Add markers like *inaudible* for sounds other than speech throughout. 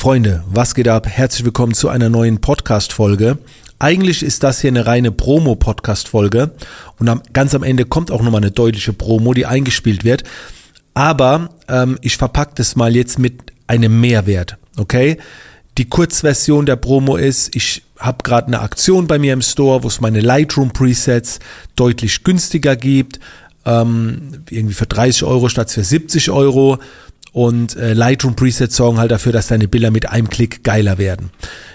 Freunde, was geht ab? Herzlich willkommen zu einer neuen Podcast-Folge. Eigentlich ist das hier eine reine Promo-Podcast-Folge und am, ganz am Ende kommt auch nochmal eine deutliche Promo, die eingespielt wird. Aber ähm, ich verpacke das mal jetzt mit einem Mehrwert, okay? Die Kurzversion der Promo ist, ich habe gerade eine Aktion bei mir im Store, wo es meine Lightroom Presets deutlich günstiger gibt, ähm, irgendwie für 30 Euro statt für 70 Euro. Und äh, Lightroom Presets sorgen halt dafür, dass deine Bilder mit einem Klick geiler werden.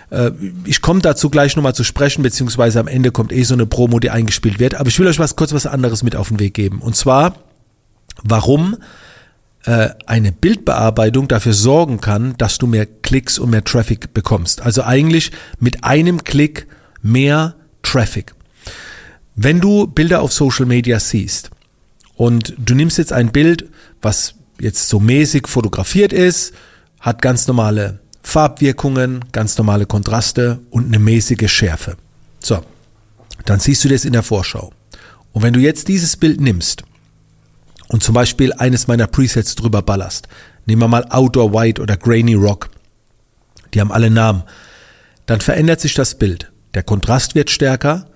Äh, ich komme dazu gleich nochmal zu sprechen, beziehungsweise am Ende kommt eh so eine Promo, die eingespielt wird. Aber ich will euch was kurz was anderes mit auf den Weg geben. Und zwar, warum äh, eine Bildbearbeitung dafür sorgen kann, dass du mehr Klicks und mehr Traffic bekommst. Also eigentlich mit einem Klick mehr Traffic. Wenn du Bilder auf Social Media siehst und du nimmst jetzt ein Bild, was jetzt so mäßig fotografiert ist, hat ganz normale Farbwirkungen, ganz normale Kontraste und eine mäßige Schärfe. So, dann siehst du das in der Vorschau. Und wenn du jetzt dieses Bild nimmst und zum Beispiel eines meiner Presets drüber ballerst, nehmen wir mal Outdoor White oder Grainy Rock, die haben alle Namen, dann verändert sich das Bild. Der Kontrast wird stärker,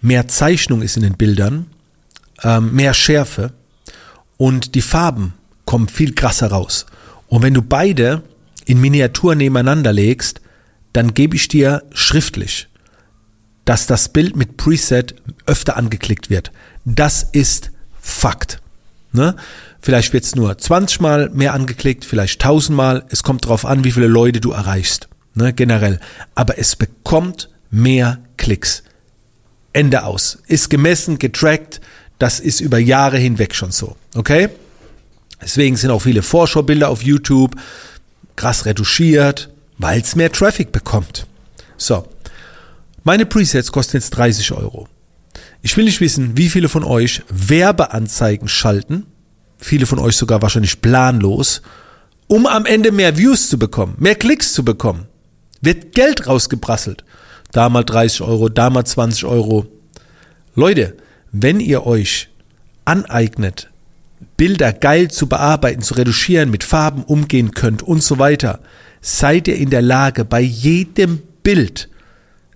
mehr Zeichnung ist in den Bildern, ähm, mehr Schärfe und die Farben kommen viel krasser raus. Und wenn du beide in Miniatur nebeneinander legst, dann gebe ich dir schriftlich, dass das Bild mit Preset öfter angeklickt wird. Das ist Fakt. Ne? Vielleicht wird es nur 20 Mal mehr angeklickt, vielleicht 1000 Mal. Es kommt darauf an, wie viele Leute du erreichst. Ne? Generell. Aber es bekommt mehr Klicks. Ende aus. Ist gemessen, getrackt. Das ist über Jahre hinweg schon so. Okay? Deswegen sind auch viele Vorschaubilder auf YouTube krass retuschiert, weil es mehr Traffic bekommt. So. Meine Presets kosten jetzt 30 Euro. Ich will nicht wissen, wie viele von euch Werbeanzeigen schalten, viele von euch sogar wahrscheinlich planlos, um am Ende mehr Views zu bekommen, mehr Klicks zu bekommen. Wird Geld rausgeprasselt. Da mal 30 Euro, da mal 20 Euro. Leute, wenn ihr euch aneignet, Bilder geil zu bearbeiten, zu reduzieren, mit Farben umgehen könnt und so weiter, seid ihr in der Lage, bei jedem Bild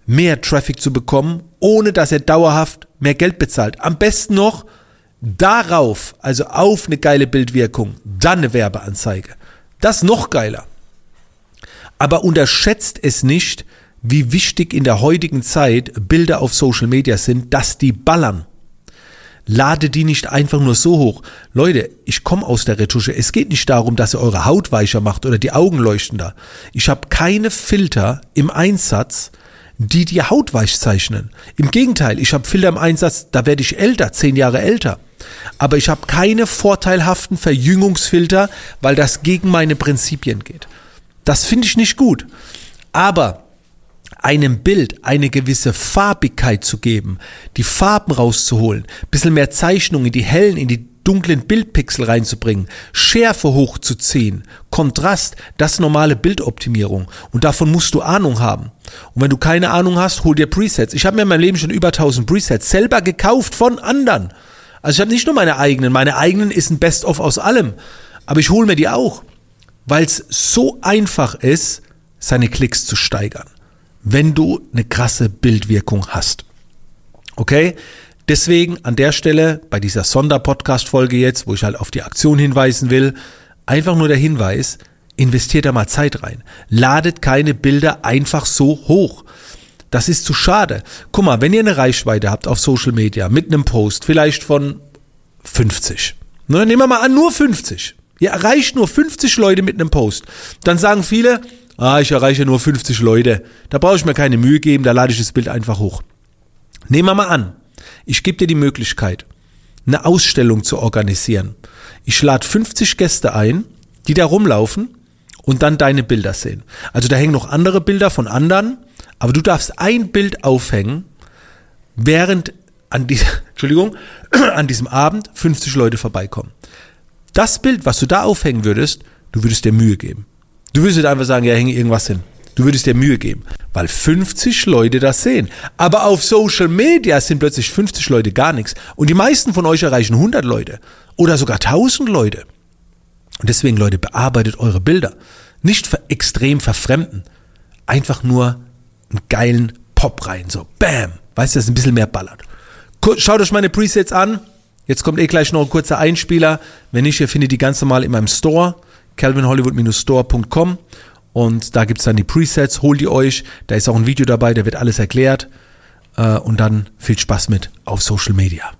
mehr Traffic zu bekommen, ohne dass er dauerhaft mehr Geld bezahlt. Am besten noch darauf, also auf eine geile Bildwirkung, dann eine Werbeanzeige. Das noch geiler. Aber unterschätzt es nicht, wie wichtig in der heutigen Zeit Bilder auf Social Media sind, dass die ballern. Lade die nicht einfach nur so hoch. Leute, ich komme aus der Retusche. Es geht nicht darum, dass ihr eure Haut weicher macht oder die Augen leuchtender. Ich habe keine Filter im Einsatz, die die Haut weich zeichnen. Im Gegenteil, ich habe Filter im Einsatz, da werde ich älter, zehn Jahre älter. Aber ich habe keine vorteilhaften Verjüngungsfilter, weil das gegen meine Prinzipien geht. Das finde ich nicht gut. Aber einem Bild eine gewisse Farbigkeit zu geben, die Farben rauszuholen, bisschen mehr Zeichnung in die hellen, in die dunklen Bildpixel reinzubringen, Schärfe hochzuziehen, Kontrast, das normale Bildoptimierung. Und davon musst du Ahnung haben. Und wenn du keine Ahnung hast, hol dir Presets. Ich habe mir in meinem Leben schon über 1000 Presets selber gekauft von anderen. Also ich habe nicht nur meine eigenen. Meine eigenen ist ein Best-of aus allem. Aber ich hole mir die auch. Weil es so einfach ist, seine Klicks zu steigern wenn du eine krasse Bildwirkung hast. Okay? Deswegen an der Stelle bei dieser Sonderpodcast-Folge jetzt, wo ich halt auf die Aktion hinweisen will, einfach nur der Hinweis, investiert da mal Zeit rein. Ladet keine Bilder einfach so hoch. Das ist zu schade. Guck mal, wenn ihr eine Reichweite habt auf Social Media mit einem Post, vielleicht von 50. Ne, nehmen wir mal an, nur 50. Ihr erreicht nur 50 Leute mit einem Post. Dann sagen viele, ah, ich erreiche nur 50 Leute, da brauche ich mir keine Mühe geben, da lade ich das Bild einfach hoch. Nehmen wir mal an, ich gebe dir die Möglichkeit, eine Ausstellung zu organisieren. Ich lade 50 Gäste ein, die da rumlaufen und dann deine Bilder sehen. Also da hängen noch andere Bilder von anderen, aber du darfst ein Bild aufhängen, während an, die, *laughs* Entschuldigung, *clears throat* an diesem Abend 50 Leute vorbeikommen. Das Bild, was du da aufhängen würdest, du würdest dir Mühe geben. Du würdest einfach sagen, ja, hänge irgendwas hin. Du würdest dir Mühe geben, weil 50 Leute das sehen. Aber auf Social Media sind plötzlich 50 Leute gar nichts. Und die meisten von euch erreichen 100 Leute oder sogar 1000 Leute. Und deswegen, Leute, bearbeitet eure Bilder. Nicht extrem verfremden. Einfach nur einen geilen Pop rein, so bam. Weißt du, dass es ein bisschen mehr ballert. Schaut euch meine Presets an. Jetzt kommt eh gleich noch ein kurzer Einspieler. Wenn nicht, ihr findet die ganz normal in meinem Store, calvinhollywood-store.com und da gibt's dann die Presets, holt die euch. Da ist auch ein Video dabei, da wird alles erklärt. Äh, und dann viel Spaß mit auf Social Media.